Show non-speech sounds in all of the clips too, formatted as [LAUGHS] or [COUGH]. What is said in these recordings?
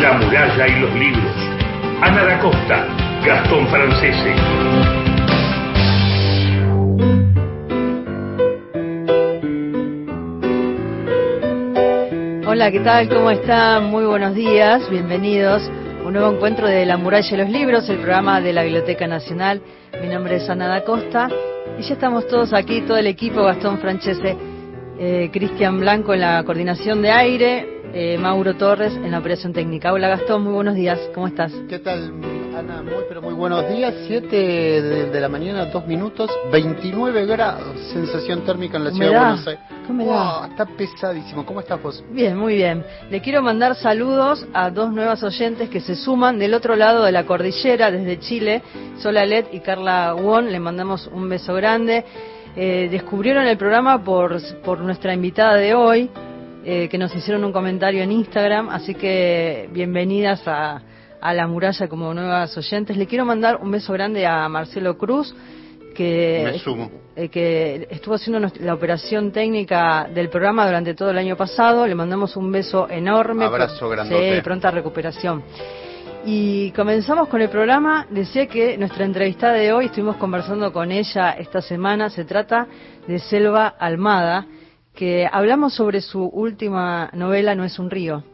La muralla y los libros. Ana da Costa, Gastón Francese. Hola, ¿qué tal? ¿Cómo están? Muy buenos días, bienvenidos. Un nuevo encuentro de La Muralla y los Libros, el programa de la Biblioteca Nacional. Mi nombre es Ana da Costa y ya estamos todos aquí, todo el equipo, Gastón Francese, eh, Cristian Blanco en la coordinación de aire, eh, Mauro Torres en la operación técnica. Hola Gastón, muy buenos días, ¿cómo estás? ¿Qué tal Ana? Muy pero muy buenos días, 7 de, la mañana, 2 minutos, 29 grados, sensación térmica en la ciudad de Buenos Aires. Wow, está pesadísimo, ¿cómo estás vos? Bien, muy bien. Le quiero mandar saludos a dos nuevas oyentes que se suman del otro lado de la cordillera, desde Chile, Sola Led y Carla Won, le mandamos un beso grande. Eh, descubrieron el programa por, por nuestra invitada de hoy, eh, que nos hicieron un comentario en Instagram, así que bienvenidas a, La Muralla como nuevas oyentes. Le quiero mandar un beso grande a Marcelo Cruz, que, eh, que estuvo haciendo la operación técnica del programa durante todo el año pasado. Le mandamos un beso enorme. Abrazo grande. Sí, pronta recuperación. Y comenzamos con el programa. Decía que nuestra entrevistada de hoy, estuvimos conversando con ella esta semana, se trata de Selva Almada que hablamos sobre su última novela, No es un río.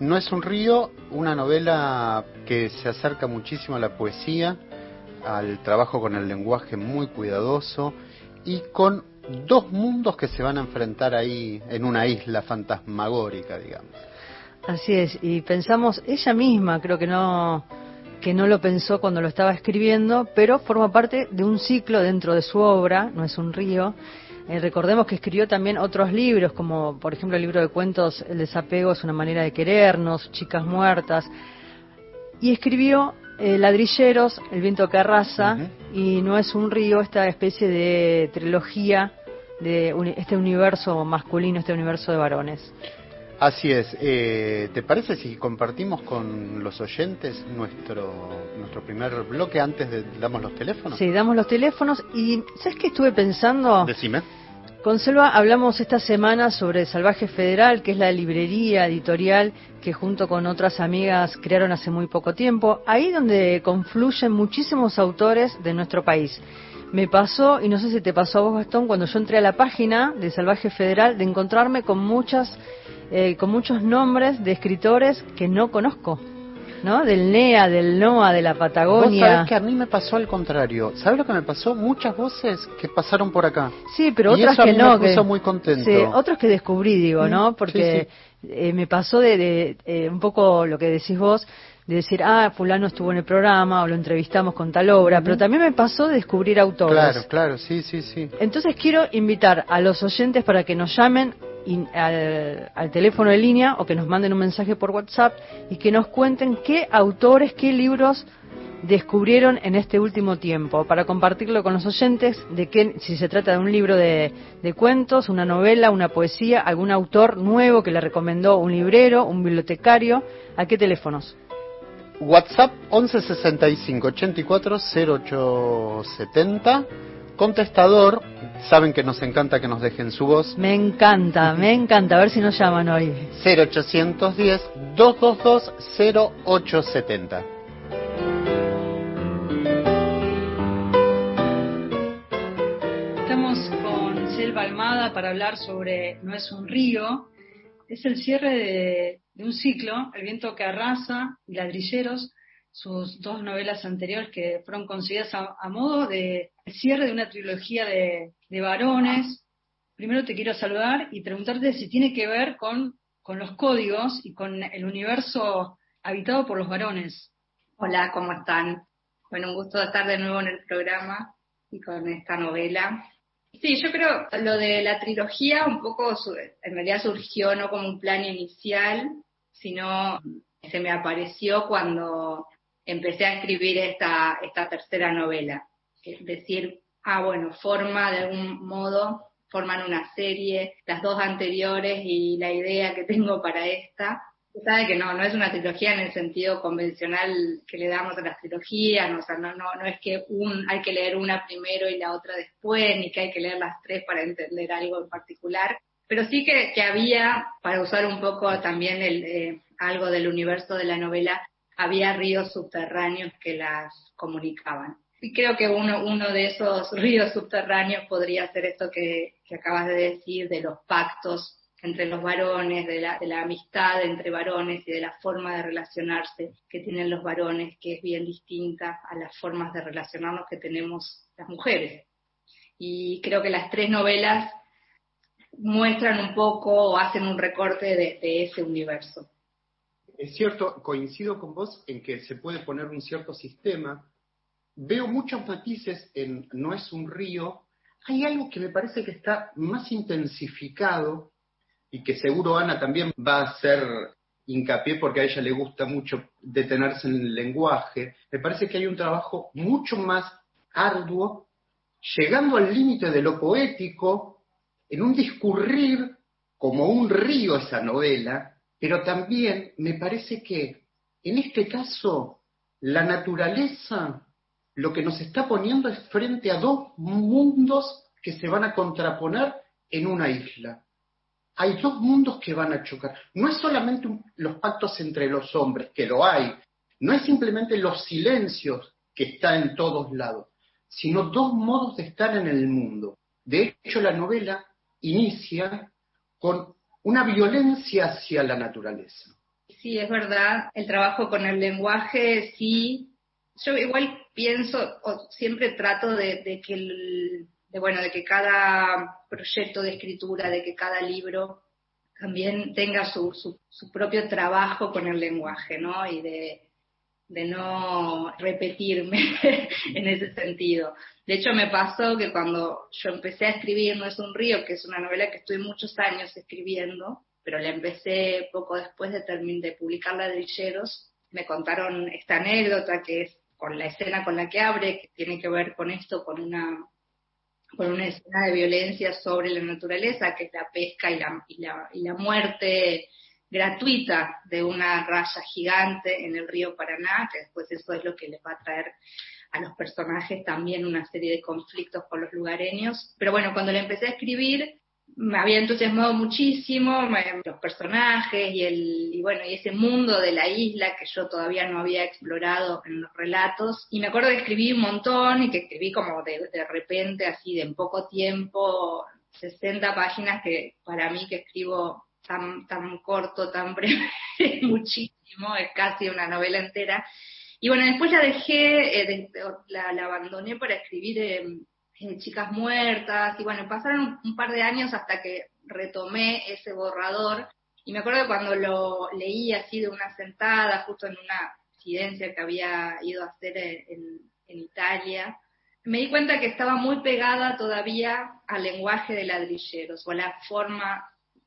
No es un río, una novela que se acerca muchísimo a la poesía, al trabajo con el lenguaje muy cuidadoso y con dos mundos que se van a enfrentar ahí en una isla fantasmagórica, digamos. Así es, y pensamos, ella misma creo que no que no lo pensó cuando lo estaba escribiendo, pero forma parte de un ciclo dentro de su obra, no es un río, eh, recordemos que escribió también otros libros, como por ejemplo el libro de cuentos El desapego es una manera de querernos, Chicas muertas, y escribió eh, Ladrilleros, El viento que arrasa, y No es un río, esta especie de trilogía de este universo masculino, este universo de varones. Así es. Eh, ¿Te parece si compartimos con los oyentes nuestro nuestro primer bloque antes de damos los teléfonos? Sí, damos los teléfonos y ¿sabes qué estuve pensando? Decime. Con Selva hablamos esta semana sobre Salvaje Federal, que es la librería editorial que junto con otras amigas crearon hace muy poco tiempo, ahí donde confluyen muchísimos autores de nuestro país. Me pasó, y no sé si te pasó a vos, Gastón, cuando yo entré a la página de Salvaje Federal, de encontrarme con muchas eh, con muchos nombres de escritores que no conozco. ¿no? Del NEA, del NOA, de la Patagonia. Vos sabés que a mí me pasó al contrario. ¿Sabes lo que me pasó? Muchas voces que pasaron por acá. Sí, pero otras que no. Me puso muy contento. Sí, otros que descubrí, digo, ¿no? Porque eh, me pasó de, eh, un poco lo que decís vos, de decir, ah, fulano estuvo en el programa o lo entrevistamos con tal obra, pero también me pasó de descubrir autores. Claro, claro, sí, sí, sí. Entonces quiero invitar a los oyentes para que nos llamen al, teléfono de línea o que nos manden un mensaje por WhatsApp y que nos cuenten qué autores, qué libros descubrieron en este último tiempo para compartirlo con los oyentes de que si se trata de un libro de, cuentos, una novela, una poesía, algún autor nuevo que le recomendó un librero, un bibliotecario, ¿a qué teléfonos? WhatsApp 1165 84 0870 contestador, saben que nos encanta que nos dejen su voz. Me encanta, me encanta, a ver si nos llaman hoy. 0810-222-0870. Estamos con Selva Almada para hablar sobre No es un río. Es el cierre de, de un ciclo, El viento que arrasa y Ladrilleros, sus dos novelas anteriores que fueron concebidas a, modo de cierre de una trilogía de, varones. Primero te quiero saludar y preguntarte si tiene que ver con, con los códigos y con el universo habitado por los varones. Hola, ¿cómo están? Bueno, un gusto estar de nuevo en el programa y con esta novela. Sí, yo creo lo de la trilogía un poco en realidad surgió no como un plan inicial, sino se me apareció cuando empecé a escribir esta, esta tercera novela. Es decir, ah, bueno, forma de algún modo, forman una serie, las dos anteriores y la idea que tengo para esta. Sabe que no, no es una trilogía en el sentido convencional que le damos a las trilogías, no, o sea, no, no, no es que un, hay que leer una primero y la otra después, ni que hay que leer las tres para entender algo en particular, pero sí que, que había, para usar un poco también el, eh, algo del universo de la novela, había ríos subterráneos que las comunicaban. Y creo que uno, uno de esos [LAUGHS] ríos subterráneos podría ser esto que, que acabas de decir, de los pactos entre los varones, de la, de la amistad entre varones y de la forma de relacionarse que tienen los varones, que es bien distinta a las formas de relacionarnos que tenemos las mujeres. Y creo que las tres novelas muestran un poco o hacen un recorte de, ese universo. Es cierto, coincido con vos en que se puede poner un cierto sistema. Veo muchos matices en No es un río. Hay algo que me parece que está más intensificado y que seguro Ana también va a hacer hincapié porque a ella le gusta mucho detenerse en el lenguaje. Me parece que hay un trabajo mucho más arduo, llegando al límite de lo poético, en un discurrir como un río esa novela, pero también me parece que en este caso la naturaleza lo que nos está poniendo es frente a dos mundos que se van a contraponer en una isla hay dos mundos que van a chocar. No es solamente los pactos entre los hombres, que lo hay, no es simplemente los silencios que está en todos lados, sino dos modos de estar en el mundo. De hecho, la novela inicia con una violencia hacia la naturaleza. Sí, es verdad. El trabajo con el lenguaje, sí. Yo igual pienso, o siempre trato de, que el, de, bueno, de que cada proyecto de escritura, de que cada libro también tenga su, su, propio trabajo con el lenguaje, ¿no? Y de, de no repetirme [LAUGHS] en ese sentido. De hecho, me pasó que cuando yo empecé a escribir No es un río, que es una novela que estuve muchos años escribiendo, pero la empecé poco después de, de publicar Ladrilleros, me contaron esta anécdota que es con la escena con la que abre, que tiene que ver con esto, con una con una escena de violencia sobre la naturaleza, que es la pesca y la, y la, y la muerte gratuita de una raya gigante en el río Paraná, que después eso es lo que les va a traer a los personajes también una serie de conflictos con los lugareños. Pero bueno, cuando le empecé a escribir, me había entusiasmado muchísimo los personajes y el y bueno y ese mundo de la isla que yo todavía no había explorado en los relatos y me acuerdo que escribí un montón y que escribí como de, de repente así de en poco tiempo 60 páginas que para mí que escribo tan tan corto tan breve [LAUGHS] muchísimo es casi una novela entera. Y bueno después la dejé eh, la, abandoné para escribir chicas muertas, y bueno, pasaron un, par de años hasta que retomé ese borrador, y me acuerdo cuando lo leí así de una sentada, justo en una residencia que había ido a hacer en, en Italia, me di cuenta que estaba muy pegada todavía al lenguaje de ladrilleros, o a la forma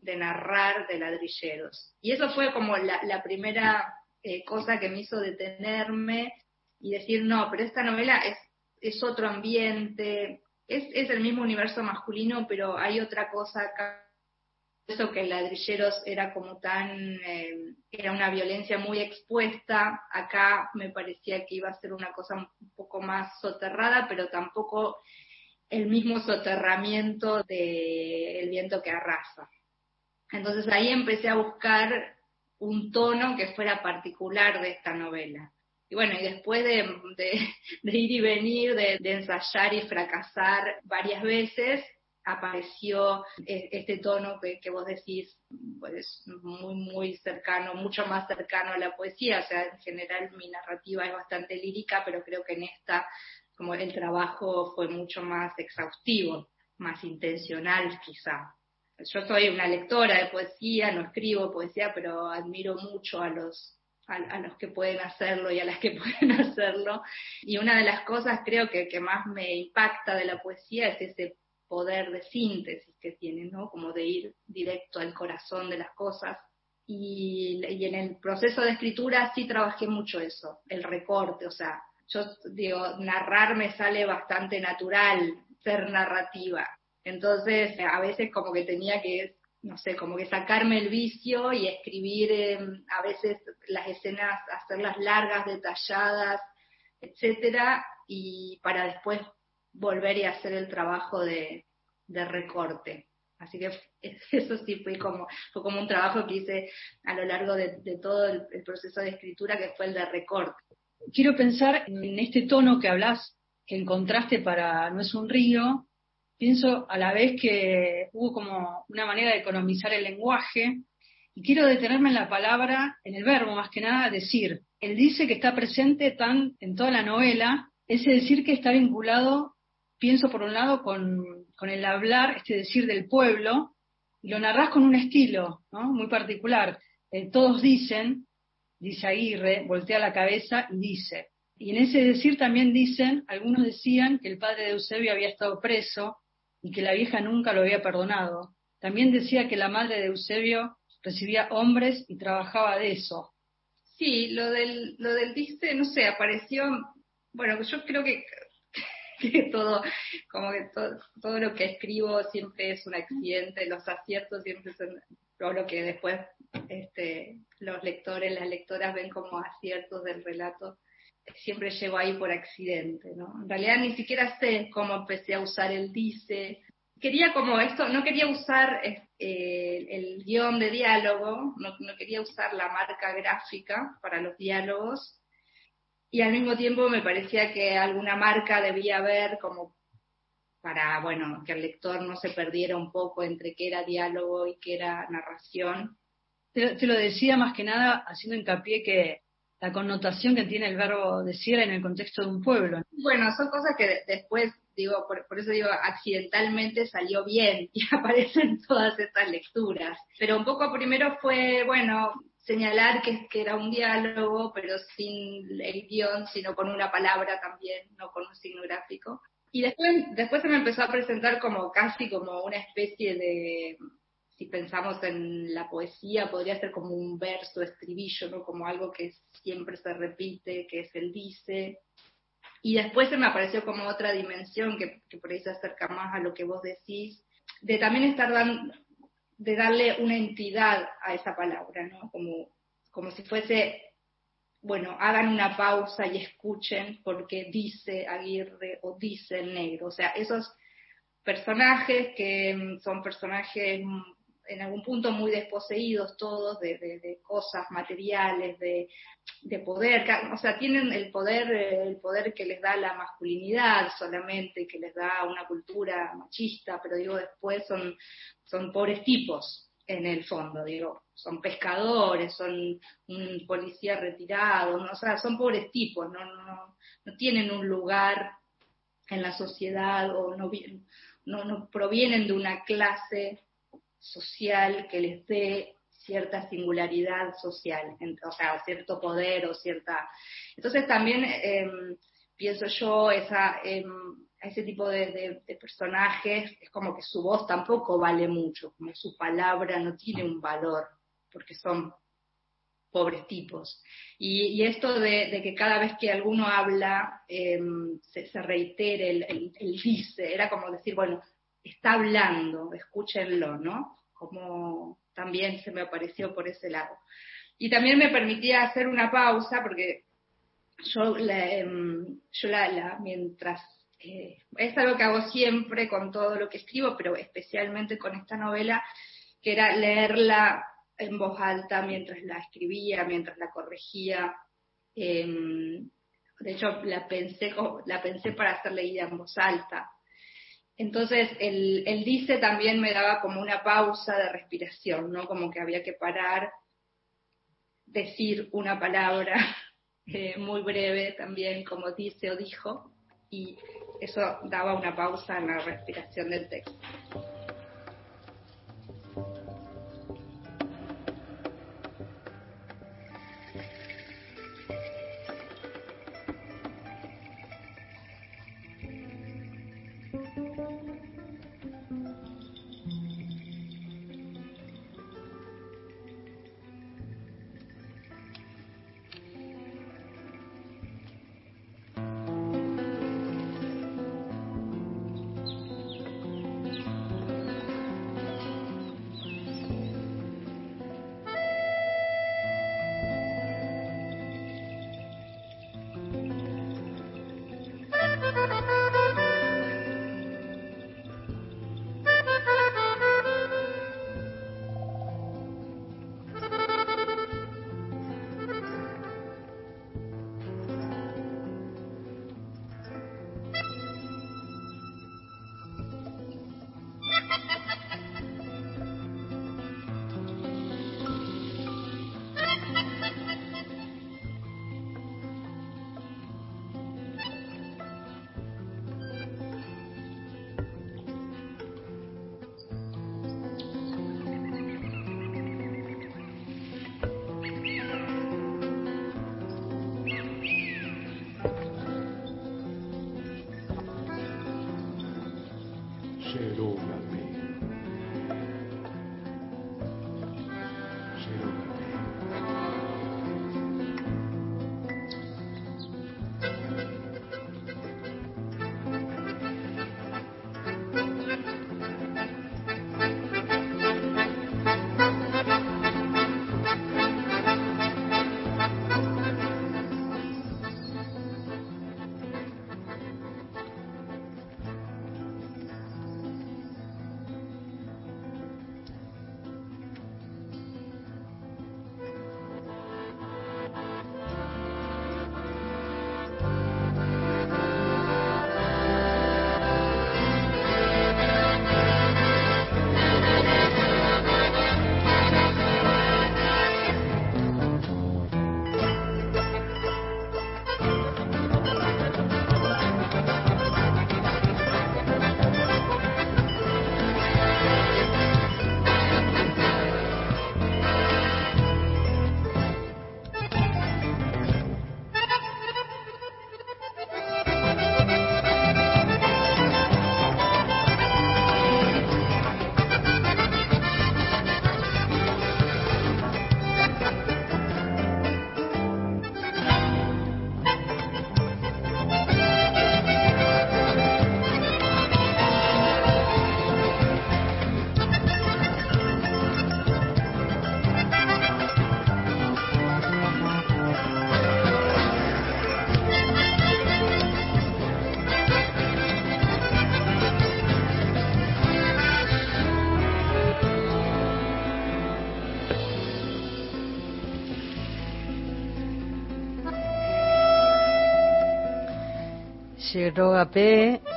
de narrar de ladrilleros. Y eso fue como la, primera eh, cosa que me hizo detenerme y decir, no, pero esta novela es es otro ambiente, es, es el mismo universo masculino, pero hay otra cosa acá. Eso que ladrilleros era como tan, eh, era una violencia muy expuesta, acá me parecía que iba a ser una cosa un poco más soterrada, pero tampoco el mismo soterramiento del viento que arrasa. Entonces ahí empecé a buscar un tono que fuera particular de esta novela. Y bueno, y después de, ir y venir, de, ensayar y fracasar varias veces, apareció e, este tono que, vos decís, pues muy, muy cercano, mucho más cercano a la poesía. O sea, en general mi narrativa es bastante lírica, pero creo que en esta, como el trabajo fue mucho más exhaustivo, más intencional quizá. Yo soy una lectora de poesía, no escribo poesía, pero admiro mucho a los a, los que pueden hacerlo y a las que [LAUGHS] pueden hacerlo. Y una de las cosas creo que, que más me impacta de la poesía es ese poder de síntesis que tiene, ¿no? Como de ir directo al corazón de las cosas. Y, y, en el proceso de escritura sí trabajé mucho eso, el recorte, o sea, yo digo, narrar me sale bastante natural, ser narrativa. Entonces, a veces como que tenía que no sé, como que sacarme el vicio y escribir em, a veces las escenas, hacerlas largas, detalladas, etcétera, y para después volver y hacer el trabajo de, recorte. Así que [LAUGHS] eso sí fue como, fue como un trabajo que hice a lo largo de, todo el, proceso de escritura, que fue el de recorte. Quiero pensar en este tono que hablas, que encontraste para No es un río, pienso a la vez que hubo como una manera de economizar el lenguaje, y quiero detenerme en la palabra, en el verbo más que nada, decir. Él dice que está presente tan en toda la novela, ese decir que está vinculado, pienso por un lado, con, el hablar, este decir del pueblo, y lo narras con un estilo muy particular. Eh, todos dicen, dice Aguirre, voltea la cabeza y dice. Y en ese decir también dicen, algunos decían que el padre de Eusebio había estado preso y que la vieja nunca lo había perdonado. También decía que la madre de Eusebio recibía hombres y trabajaba de eso. Sí, lo del, lo del dice, no sé, apareció, bueno, yo creo que, [LAUGHS] que todo, como que todo, todo lo que escribo siempre es un accidente, los aciertos siempre son lo que después este, los lectores, las lectoras ven como aciertos del relato, siempre llego ahí por accidente, ¿no? En realidad ni siquiera sé cómo empecé a usar el dice, quería como esto, no quería usar eh, el guion de diálogo, no, quería usar la marca gráfica para los diálogos, y al mismo tiempo me parecía que alguna marca debía haber como para, bueno, que el lector no se perdiera un poco entre qué era diálogo y qué era narración. Te, lo decía más que nada haciendo hincapié que la connotación que tiene el verbo decir en el contexto de un pueblo. Bueno, son cosas que después digo, por, eso digo, accidentalmente salió bien [LAUGHS] y aparecen todas estas lecturas. Pero un poco primero fue, bueno, señalar que, que era un diálogo, pero sin el guion, sino con una palabra también, no con un signo gráfico. Y después, después se me empezó a presentar como casi como una especie de, si pensamos en la poesía, podría ser como un verso, estribillo, ¿no? Como algo que siempre se repite, que es el dice, y después se me apareció como otra dimensión que, por ahí se acerca más a lo que vos decís, de también estar dando, de darle una entidad a esa palabra, ¿no? Como, como si fuese, bueno, hagan una pausa y escuchen porque dice Aguirre o dice el negro. O sea, esos personajes que son personajes en algún punto muy desposeídos todos de, cosas materiales, de, poder, o sea, tienen el poder, el poder que les da la masculinidad solamente, que les da una cultura machista, pero digo, después son, son pobres tipos en el fondo, digo, son pescadores, son un policía retirado, o sea, son pobres tipos, no, no, no tienen un lugar en la sociedad o no, no, no provienen de una clase social que les dé cierta singularidad social, o sea, cierto poder o cierta... Entonces también em, pienso yo, esa, em, ese tipo de, personajes, es como que su voz tampoco vale mucho, como su palabra no tiene un valor, porque son pobres tipos. Y, esto de, que cada vez que alguno habla em, se, reitere el, el dice, era como decir, bueno, está hablando, escúchenlo, ¿no? Como también se me apareció por ese lado. Y también me permitía hacer una pausa porque yo, em, la, mientras, eh, es algo que hago siempre con todo lo que escribo, pero especialmente con esta novela, que era leerla en voz alta mientras la escribía, mientras la corregía. Em, de hecho, la pensé, la pensé para ser leída en voz alta. Entonces, el, dice también me daba como una pausa de respiración, ¿no? Como que había que parar, decir una palabra [LAUGHS] eh, muy breve también, como dice o dijo, y eso daba una pausa en la respiración del texto.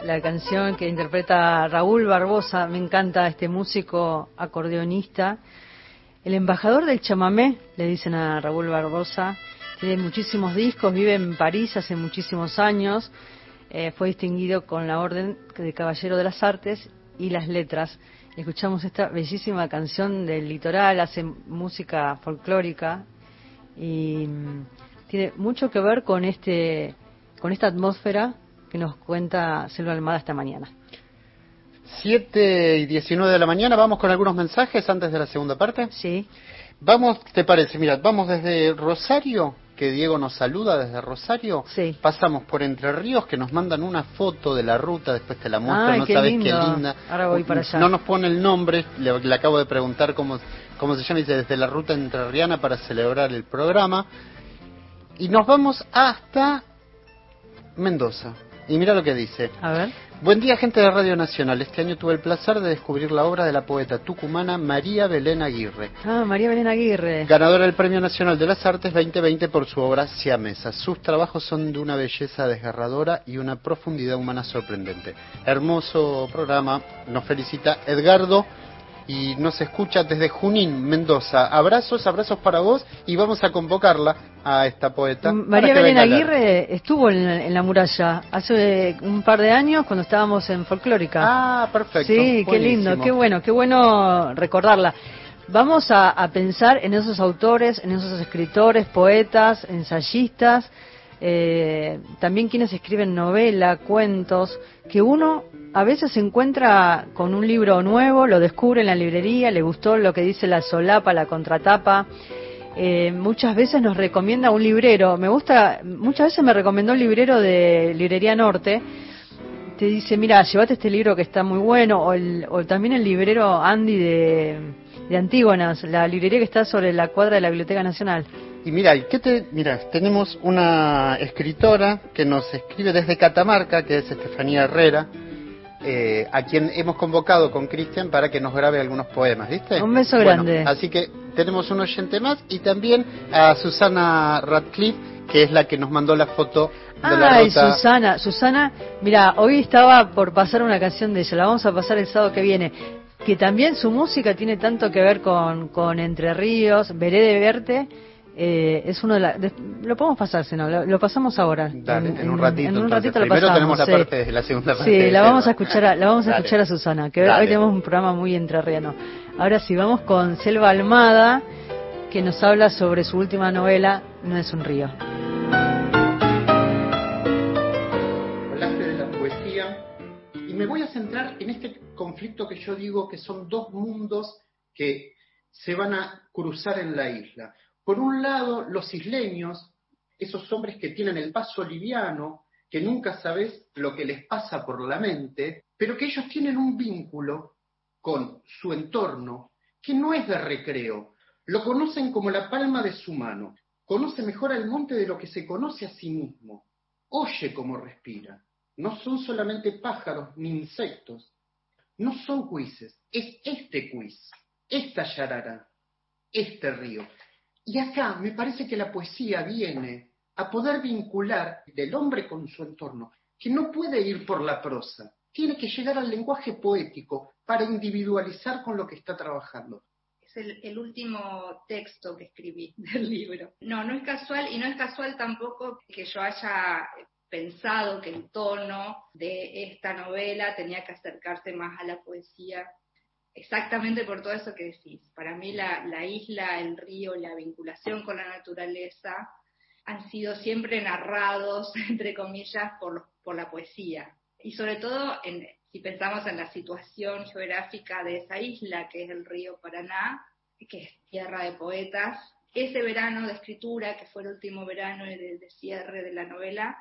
La canción que interpreta Raúl Barbosa. Me encanta este músico acordeonista. El embajador del chamamé, le dicen a Raúl Barbosa. Tiene muchísimos discos, vive en París hace muchísimos años. Eh, fue distinguido con la Orden de Caballero de las Artes y las Letras. Escuchamos esta bellísima canción del litoral, hace música folclórica y mm, tiene mucho que ver con este con esta atmósfera que nos cuenta Selva Almada esta mañana. 7 y 19 de la mañana, vamos con algunos mensajes antes de la segunda parte. Sí. Vamos, ¿te parece? Mira, vamos desde Rosario, que Diego nos saluda desde Rosario. Sí. Pasamos por Entre Ríos, que nos mandan una foto de la ruta, después te la muestro, Ay, no qué sabes lindo. qué linda. Ahora voy para allá. No nos pone el nombre, le, le acabo de preguntar cómo, cómo se llama, dice desde la ruta entrerriana para celebrar el programa. Y nos vamos hasta Mendoza. Y mira lo que dice. A ver. Buen día, gente de Radio Nacional. Este año tuve el placer de descubrir la obra de la poeta tucumana María Belén Aguirre, Ah, María Belén Aguirre. ganadora del Premio Nacional de las Artes 2020 por su obra Siamesa. Sus trabajos son de una belleza desgarradora y una profundidad humana sorprendente. Hermoso programa. Nos felicita Edgardo y nos escucha desde Junín, Mendoza. Abrazos, abrazos para vos y vamos a convocarla a esta poeta. María Belén. Aguirre estuvo en la, en la muralla hace un par de años cuando estábamos en Folclórica. Ah, perfecto. sí, qué lindo, qué bueno, qué bueno recordarla. Vamos a, a pensar en esos autores, en esos escritores, poetas, ensayistas, eh, también quienes escriben novela, cuentos, que uno a veces se encuentra con un libro nuevo, lo descubre en la librería, le gustó lo que dice la solapa, la contratapa. Eh, muchas veces nos recomienda un librero. Me gusta, muchas veces me recomendó un librero de Librería Norte. Te dice, mira, llévate este libro que está muy bueno. O, el- o también el librero Andy de, de Antígonas, la librería que está sobre la cuadra de la Biblioteca Nacional. Y mira, ¿y ¿qué te, mira, tenemos una escritora que nos escribe desde Catamarca, que es Estefanía Herrera, eh, a quien hemos convocado con Cristian para que nos grabe algunos poemas, ¿viste? Un beso Bueno, grande. Así que tenemos un oyente más y también a Susana Radcliffe, que es la que nos mandó la foto de la Ay, ruta. Susana, Susana, mira, hoy estaba por pasar una canción de ella, la vamos a pasar el sábado que viene, que también su música tiene tanto que ver con, con Entre Ríos, Veré de Verte, eh, es uno de la, de- lo podemos pasar, si no, lo, lo pasamos ahora. Dale, en, un ratito. En un entonces. ratito lo Primero pasamos. tenemos la sí. parte de la segunda parte. Sí, de la vamos a Selva. escuchar a, la vamos a Dale. escuchar a Susana, que hoy- Dale. hoy tenemos un programa muy entrerriano. Ahora sí, vamos con Selva Almada, que nos habla sobre su última novela, No es un río. hablaste de la poesía y me voy a centrar en este conflicto que yo digo que son dos mundos que se van a cruzar en la isla. Por un lado, los isleños, esos hombres que tienen el paso liviano, que nunca sabes lo que les pasa por la mente, pero que ellos tienen un vínculo con su entorno que no es de recreo. Lo conocen como la palma de su mano. Conoce mejor al monte de lo que se conoce a sí mismo oye cómo respira. No son solamente pájaros ni insectos. No son cuises. Es este cuis, esta yarara, este río. Y acá me parece que la poesía viene a poder vincular del hombre con su entorno, que no puede ir por la prosa. Tiene que llegar al lenguaje poético para individualizar con lo que está trabajando. Es el, el último texto que escribí [LAUGHS] del libro. No, no es casual y no es casual tampoco que yo haya pensado que el tono de esta novela tenía que acercarse más a la poesía, exactamente por todo eso que decís. Para mí la, la isla, el río, la vinculación con la naturaleza han sido siempre narrados, [LAUGHS] entre comillas, por, por la poesía. Y sobre todo, en, si pensamos en la situación geográfica de esa isla, que es el río Paraná, que es tierra de poetas, ese verano de escritura, que fue el último verano de, de cierre de la novela,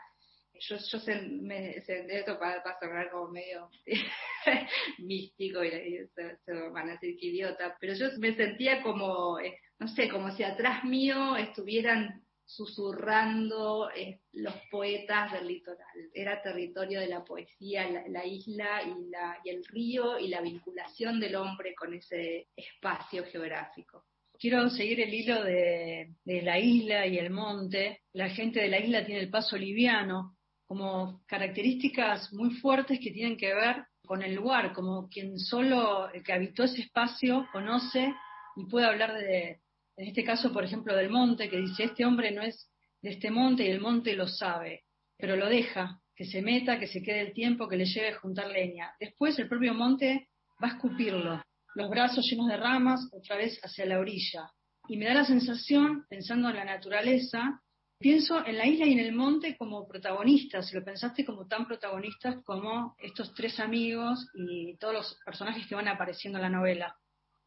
yo, yo se, me, se- esto va, va a sonar como medio [LAUGHS] místico y, y se, se van a decir que idiota, pero yo me sentía como, eh, no sé, como si atrás mío estuvieran susurrando eh, los poetas del litoral. Era territorio de la poesía, la, la isla y, la, y el río y la vinculación del hombre con ese espacio geográfico. Quiero seguir el hilo de, de la isla y el monte. La gente de la isla tiene el paso liviano, como características muy fuertes que tienen que ver con el lugar, como quien solo el que habitó ese espacio conoce y puede hablar de, en este caso, por ejemplo, del monte, que dice, este hombre no es de este monte y el monte lo sabe, pero lo deja, que se meta, que se quede el tiempo, que le lleve a juntar leña. Después el propio monte va a escupirlo, los brazos llenos de ramas, otra vez hacia la orilla. Y me da la sensación, pensando en la naturaleza, pienso en la isla y en el monte como protagonistas, si lo pensaste como tan protagonistas como estos tres amigos y todos los personajes que van apareciendo en la novela.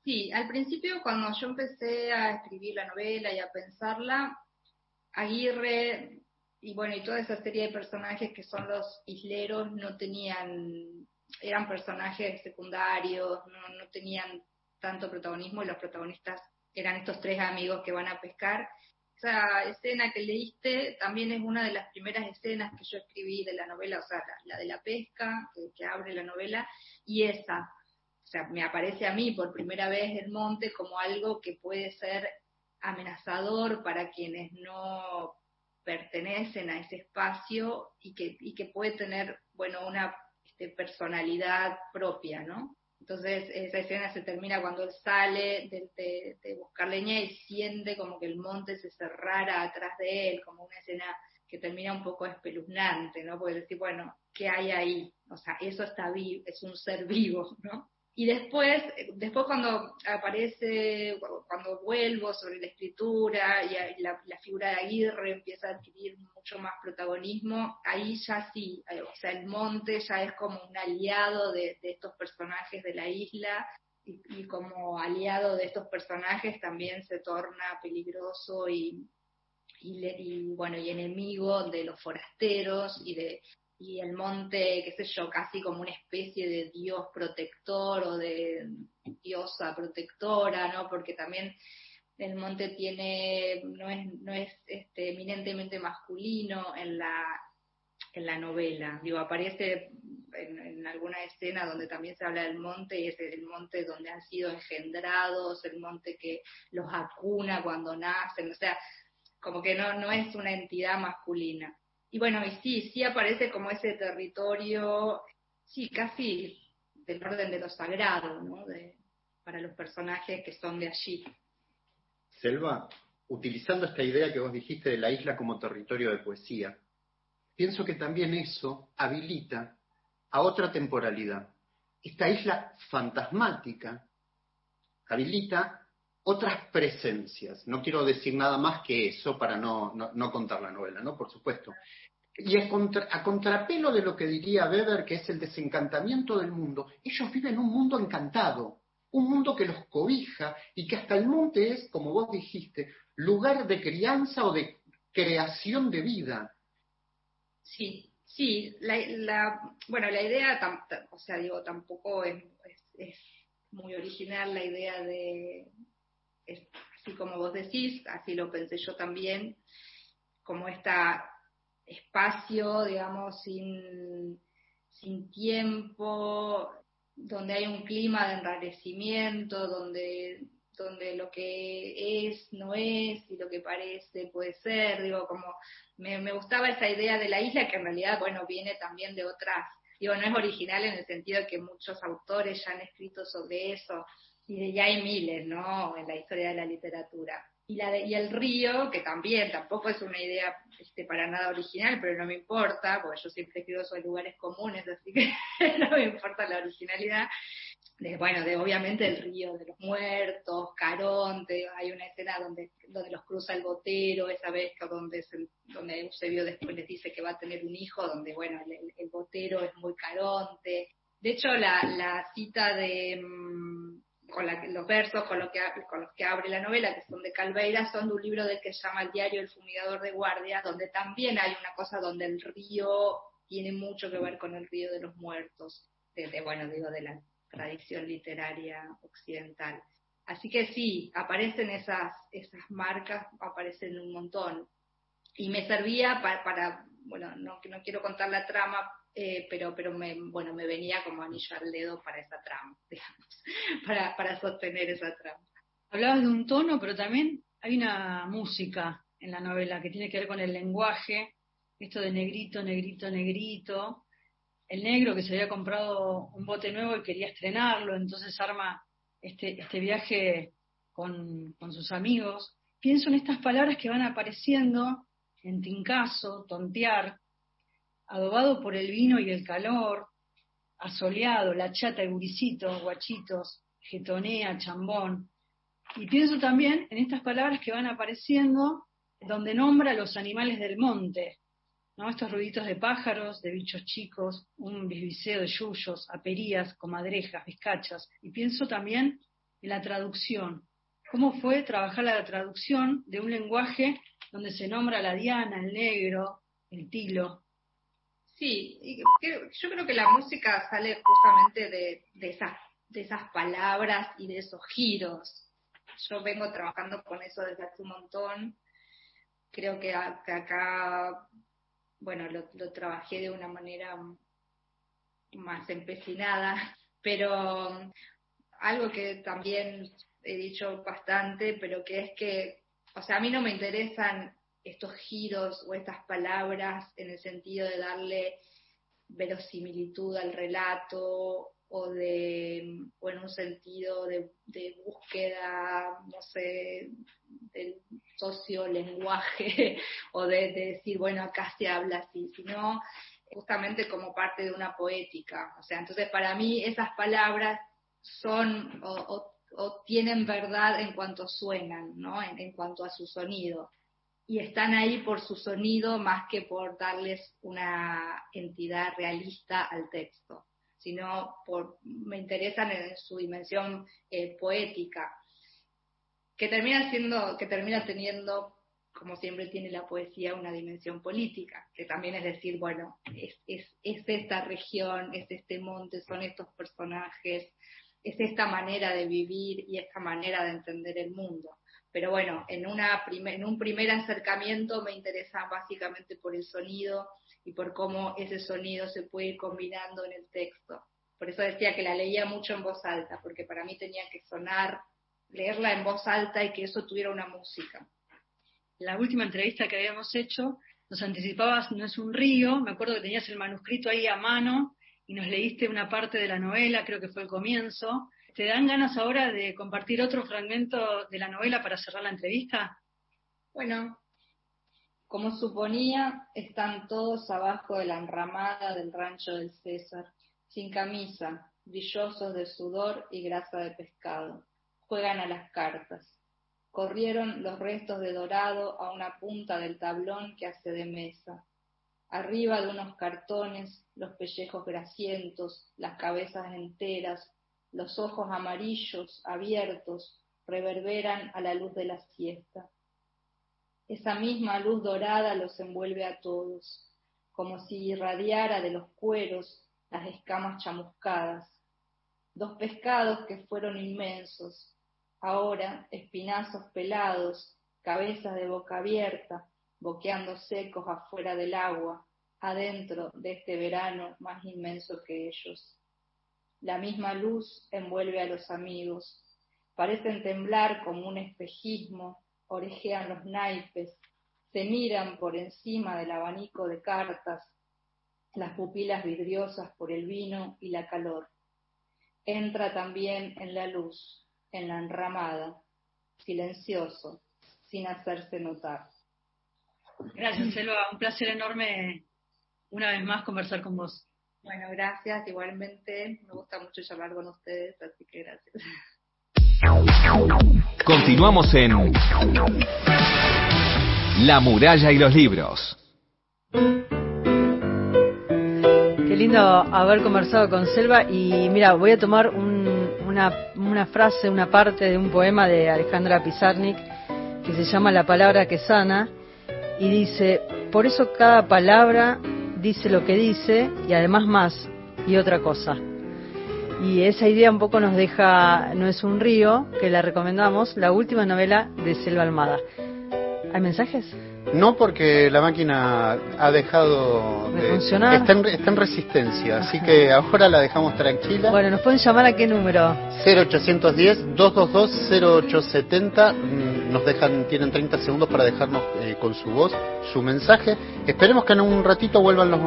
Sí, al principio cuando yo empecé a escribir la novela y a pensarla, Aguirre y bueno, y toda esa serie de personajes que son los isleros no tenían, eran personajes secundarios, no, no tenían tanto protagonismo y los protagonistas eran estos tres amigos que van a pescar. Esa escena que leíste también es una de las primeras escenas que yo escribí de la novela, o sea, la, de la pesca, que, abre la novela, y esa, o sea, me aparece a mí por primera vez el monte como algo que puede ser amenazador para quienes no pertenecen a ese espacio y que, y que puede tener, bueno, una este, personalidad propia, ¿no? Entonces esa escena se termina cuando él sale de, de, buscar leña y siente como que el monte se cerrara atrás de él, como una escena que termina un poco espeluznante, ¿no? Porque decir, bueno, ¿qué hay ahí? O sea, eso está vivo, es un ser vivo, ¿no? Y después, después cuando aparece, cuando vuelvo sobre la escritura y la, figura de Aguirre empieza a adquirir mucho más protagonismo, ahí ya sí, eh, o sea, el monte ya es como un aliado de, estos personajes de la isla y, como aliado de estos personajes también se torna peligroso y, y, bueno, y enemigo de los forasteros y de, y el monte, qué sé yo, casi como una especie de dios protector o de diosa protectora, ¿no? Porque también el monte tiene, no es, no es este, eminentemente masculino en la, en la novela. Digo, aparece en, alguna escena donde también se habla del monte y es el monte donde han sido engendrados, el monte que los acuna cuando nacen, o sea, como que no, no es una entidad masculina. Y bueno, y sí, sí aparece como ese territorio, sí, casi del orden de lo sagrado, ¿no? De, para los personajes que son de allí. Selva, utilizando esta idea que vos dijiste de la isla como territorio de poesía, pienso que también eso habilita a otra temporalidad. Esta isla fantasmática habilita otras presencias. No quiero decir nada más que eso para no, no, contar la novela, ¿no? Por supuesto. Y a, contrapelo de lo que diría Weber, que es el desencantamiento del mundo, ellos viven un mundo encantado, un mundo que los cobija y que hasta el monte es, como vos dijiste, lugar de crianza o de creación de vida. Sí, sí, la, bueno, la idea, o sea, digo, tampoco es muy original la idea de, así como vos decís, así lo pensé yo también, como este espacio, digamos, sin, sin tiempo, donde hay un clima de enrarecimiento, donde, donde lo que es no es y lo que parece puede ser, digo, como me, me gustaba esa idea de la isla que en realidad, bueno, viene también de otras, digo, no es original en el sentido de que muchos autores ya han escrito sobre eso, y ya hay miles, ¿no? En la historia de la literatura. Y, la y el río, que también tampoco es una idea este, para nada original, pero no me importa, porque yo siempre escribo sobre lugares comunes, así que [LAUGHS] no me importa la originalidad. De, bueno, de obviamente el río de los muertos, Caronte, hay una escena donde, donde los cruza el botero, esa vez donde, se, donde Eusebio después les dice que va a tener un hijo, donde bueno, el, el botero es muy Caronte. De hecho, la, la cita de, con los versos con, lo que, con los que abre la novela, que son de Calveira, son de un libro del que se llama El diario El fumigador de guardia, donde también hay una cosa donde el río tiene mucho que ver con el río de los muertos, de, bueno, digo, de la tradición literaria occidental. Así que sí, aparecen esas, marcas, aparecen un montón. Y me servía para, para bueno, no, no quiero contar la trama, eh, pero, pero me, bueno, me venía como anillo al dedo para esa trama, [LAUGHS] digamos, para, para sostener esa trama. Hablabas de un tono, pero también hay una música en la novela que tiene que ver con el lenguaje, esto de negrito, negrito, negrito. El negro que se había comprado un bote nuevo y quería estrenarlo, entonces arma este, este viaje con, con sus amigos. Pienso en estas palabras que van apareciendo en tincazo, tontear, adobado por el vino y el calor, asoleado, la chata, el guricito, guachitos, getonea, chambón. Y pienso también en estas palabras que van apareciendo donde nombra los animales del monte, ¿no? estos ruiditos de pájaros, de bichos chicos, un bisbiseo de yuyos, aperías, comadrejas, vizcachas. Y pienso también en la traducción. ¿Cómo fue trabajar la traducción de un lenguaje donde se nombra la diana, el negro, el tilo? Sí, yo creo que la música sale justamente de, de, esas, de esas palabras y de esos giros. Yo vengo trabajando con eso desde hace un montón creo que, acá, bueno, lo, trabajé de una manera más empecinada, [LAUGHS] pero algo que también he dicho bastante, pero que es que, o sea, a mí no me interesan estos giros o estas palabras en el sentido de darle verosimilitud al relato o de o en un sentido de, búsqueda, no sé, del sociolenguaje [LAUGHS] o de, decir, bueno, acá se habla así, sino justamente como parte de una poética. O sea, entonces para mí esas palabras son o, tienen verdad en cuanto suenan, ¿no? en cuanto a su sonido. Y están ahí por su sonido más que por darles una entidad realista al texto sino por, me interesan en su dimensión eh, poética, que termina siendo, que termina teniendo, como siempre tiene la poesía, una dimensión política, que también es decir, bueno, es, es, es esta región, es este monte, son estos personajes, es esta manera de vivir y esta manera de entender el mundo. Pero bueno, en, un primer acercamiento me interesa básicamente por el sonido y por cómo ese sonido se puede ir combinando en el texto. Por eso decía que la leía mucho en voz alta, porque para mí tenía que sonar, leerla en voz alta y que eso tuviera una música. La última entrevista que habíamos hecho, nos anticipabas No es un río, me acuerdo que tenías el manuscrito ahí a mano y nos leíste una parte de la novela, creo que fue el comienzo. ¿Te dan ganas ahora de compartir otro fragmento de la novela para cerrar la entrevista? Bueno, como suponía, están todos abajo de la enramada del rancho del César, sin camisa, brillosos de sudor y grasa de pescado. Juegan a las cartas. Corrieron los restos de dorado a una punta del tablón que hace de mesa. Arriba de unos cartones, los pellejos grasientos, las cabezas enteras, los ojos amarillos, abiertos, reverberan a la luz de la siesta. Esa misma luz dorada los envuelve a todos, como si irradiara de los cueros las escamas chamuscadas. Dos pescados que fueron inmensos, ahora espinazos pelados, cabezas de boca abierta, boqueando secos afuera del agua, adentro de este verano más inmenso que ellos. La misma luz envuelve a los amigos, parecen temblar como un espejismo orejean los naipes, se miran por encima del abanico de cartas, las pupilas vidriosas por el vino y la calor. Entra también en la luz, en la enramada, silencioso, sin hacerse notar. Gracias, Selva. Un placer enorme una vez más conversar con vos. Bueno, gracias. Igualmente, me gusta mucho charlar con ustedes, así que gracias. Continuamos en La muralla y los libros. Qué lindo haber conversado con Selva y mira, voy a tomar una, una frase, una parte de un poema de Alejandra Pizarnik que se llama La palabra que sana y dice, por eso cada palabra dice lo que dice y además más y otra cosa. Y esa idea un poco nos deja No es un río, que la recomendamos, la última novela de Selva Almada. ¿Hay mensajes? No, porque la máquina ha dejado de, funcionar. Está en, resistencia, así que ahora la dejamos tranquila. Bueno, ¿nos pueden llamar a qué número? 0810-222-0870 nos dejan, tienen 30 segundos para dejarnos eh, con su voz su mensaje. Esperemos que en un ratito vuelvan los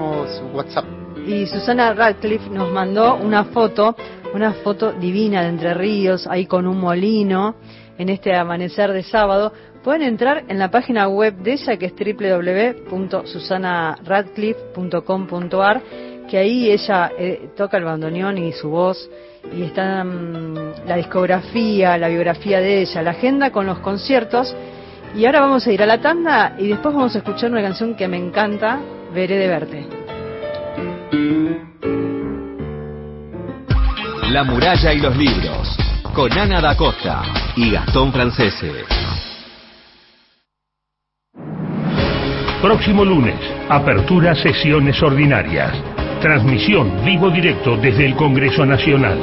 WhatsApp. Y Susana Radcliffe nos mandó una foto, una foto divina de Entre Ríos, ahí con un molino, en este amanecer de sábado. Pueden entrar en la página web de ella, que es www.susanaradcliffe.com.ar, que ahí ella eh, toca el bandoneón y su voz, y está mm, la discografía, la biografía de ella, la agenda con los conciertos. Y ahora vamos a ir a la tanda y después vamos a escuchar una canción que me encanta, Veré de verte. La muralla y los libros, con Ana da Costa y Gastón Francese. Próximo lunes, apertura sesiones ordinarias. Transmisión vivo directo desde el Congreso Nacional.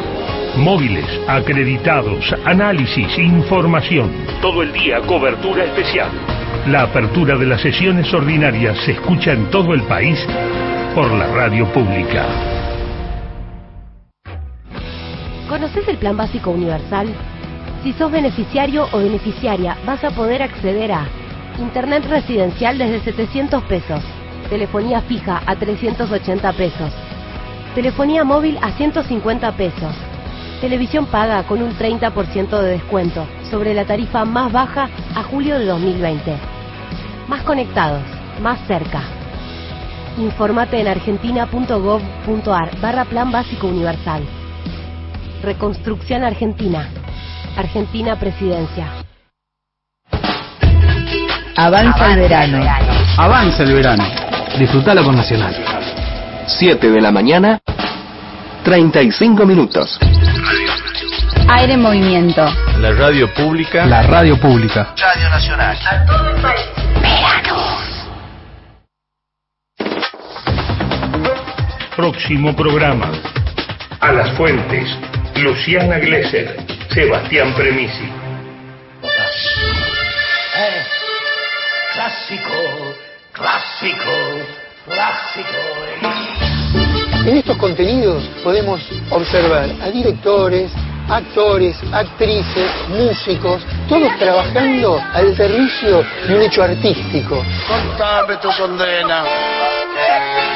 Móviles, acreditados, análisis, información. Todo el día cobertura especial. La apertura de las sesiones ordinarias se escucha en todo el país por la radio pública. ¿Conoces el Plan Básico Universal? Si sos beneficiario o beneficiaria, vas a poder acceder a Internet residencial desde 700 pesos, telefonía fija a 380 pesos, telefonía móvil a 150 pesos, televisión paga con un 30% de descuento sobre la tarifa más baja a julio de 2020. Más conectados, más cerca. Informate en argentina.gov.ar barra Plan Básico Universal. Reconstrucción Argentina. Argentina Presidencia. Avanza el verano. Avanza el verano. Disfrutalo con Nacional. 7 de la mañana, 35 minutos. Aire en movimiento. La radio pública. La radio pública. Radio Nacional. Próximo programa. A las fuentes. Luciana Glesser. Sebastián Premisi. Clásico, clásico, clásico. En estos contenidos podemos observar a directores, actores, actrices, músicos, todos trabajando al servicio de un hecho artístico. Contame tu condena.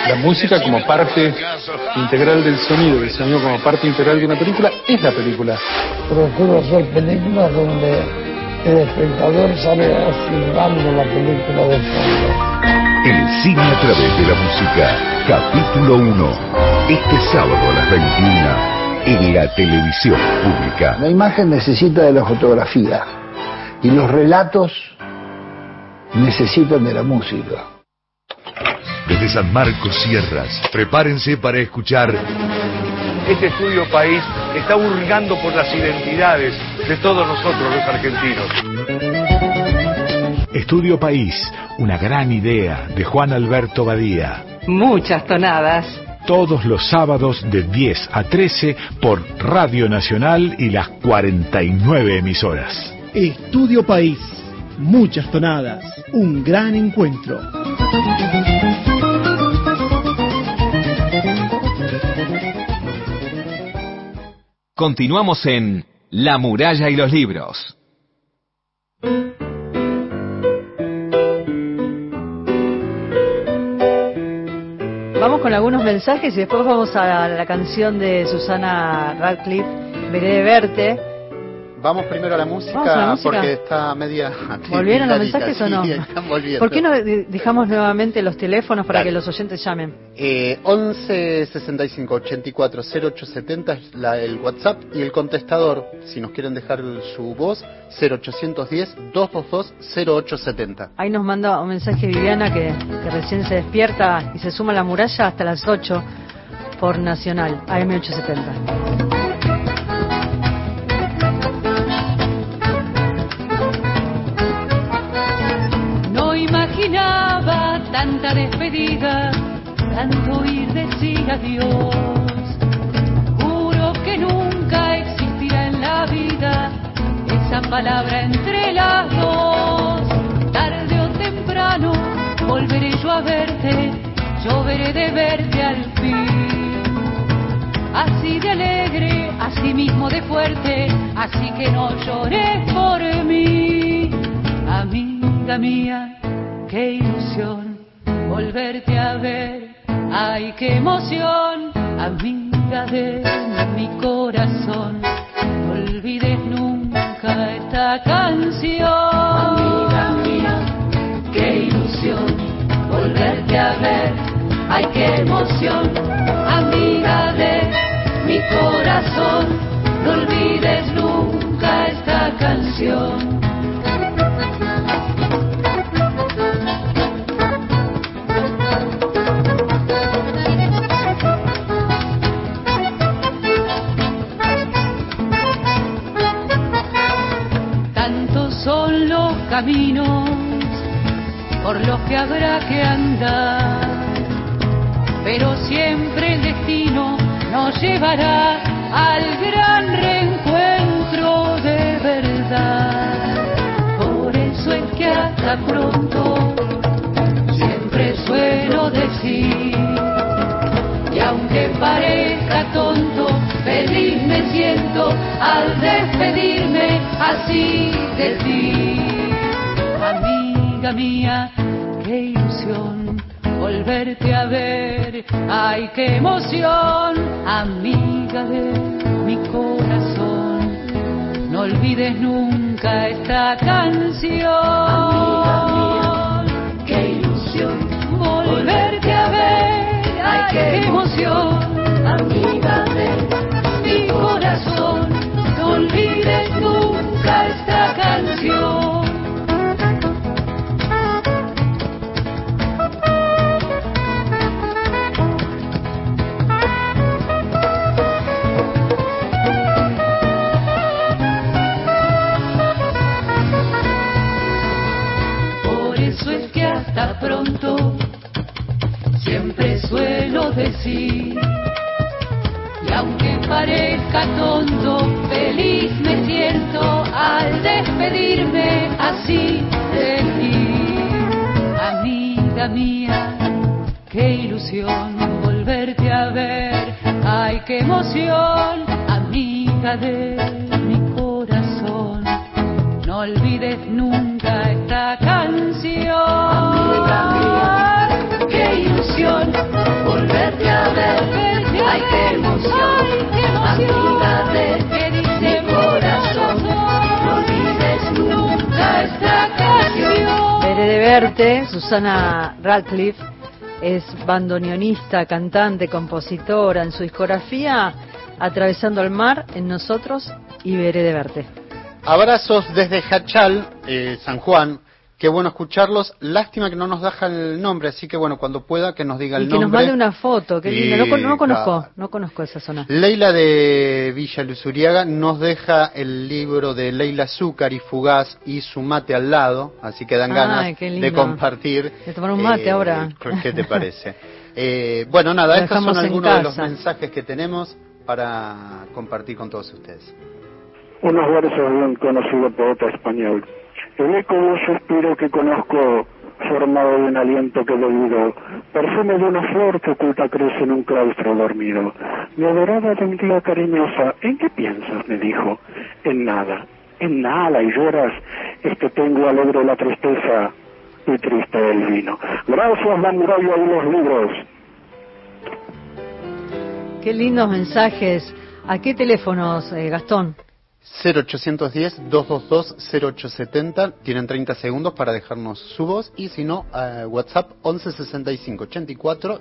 La música como parte integral del sonido, el sonido como parte integral de una película, es la película. Procuro hacer películas donde el espectador sale silbando la película de fondo. El cine a través de la música, capítulo 1. Este sábado a las 21 en la televisión pública. La imagen necesita de la fotografía y los relatos necesitan de la música. Desde San Marcos Sierras, prepárense para escuchar Este estudio país está hurgando por las identidades de todos nosotros los argentinos. Estudio País, una gran idea de Juan Alberto Badía. Muchas tonadas. Todos los sábados de 10 a 13 por Radio Nacional y las 49 emisoras. Estudio País, muchas tonadas, un gran encuentro. Continuamos en La muralla y los libros. Vamos con algunos mensajes y después vamos a la canción de Susana Radcliffe, Veré de verte. Vamos primero a la música, a la música. porque está media... [LAUGHS] ¿Volvieron los mensajes o no? sí, [LAUGHS] están volviendo. ¿Por qué no de- dejamos nuevamente los teléfonos para Dale. que los oyentes llamen? Eh, 11 65 84 0870 es la- el WhatsApp y el contestador, si nos quieren dejar su voz, 0810 222 0870. Ahí nos manda un mensaje Viviana que, que recién se despierta y se suma a la muralla hasta las 8 por Nacional, AM870. Tanta despedida, tanto oír decir adiós. Juro que nunca existirá en la vida esa palabra entre las dos. Tarde o temprano volveré yo a verte, yo veré de verte al fin. Así de alegre, así mismo de fuerte, así que no llores por mí. Amiga mía, qué ilusión volverte a ver. Ay, qué emoción, amiga de mi corazón. No olvides nunca esta canción. Amiga mía, qué ilusión volverte a ver. Ay, qué emoción, amiga de mi corazón. Mía, qué ilusión volverte a ver, ay qué emoción, amiga de mi corazón. No olvides nunca esta. Eso es que hasta pronto siempre suelo decir. Y aunque parezca tonto, feliz me siento al despedirme así de ti. Amiga mía, qué ilusión volverte a ver. Ay, qué emoción, amiga de mi corazón. No olvides nunca esta canción. Qué ilusión volverte a ver. Ay, qué emoción, amiga de mi corazón. No olvides nunca esta canción. Veré de verte, Susana Radcliffe es bandoneonista, cantante, compositora. En su discografía, Atravesando el mar, En Nosotros y Veré de verte. Abrazos desde Hachal, eh, San Juan. Qué bueno escucharlos. Lástima que no nos deja el nombre, así que bueno, cuando pueda que nos diga el Y que nombre. nos mande una foto, qué lindo. No, con- no Y, conozco, no conozco esa zona. Leila de Villa Luzuriaga nos deja el libro de Leila Azúcar y Fugaz y su mate al lado, así que dan Ay, ganas de compartir. De tomar un mate eh, ahora. ¿Qué te [LAUGHS] parece? Eh, bueno, nada, Lo estos son algunos de los mensajes que tenemos para compartir con todos ustedes. Unos versos de un conocido poeta español. El eco de un suspiro que conozco, formado de un aliento que he bebido, perfume de una flor que oculta crece en un claustro dormido. Mi adorada tía cariñosa, ¿en qué piensas? me dijo. En nada, en nada, y lloras, es que tengo alegre la tristeza y triste el vino. Gracias, muralla y los libros. Qué lindos mensajes. ¿A qué teléfonos, eh, Gastón? 0810-222-0870. Tienen 30 segundos para dejarnos su voz y si no, eh, WhatsApp 1165-84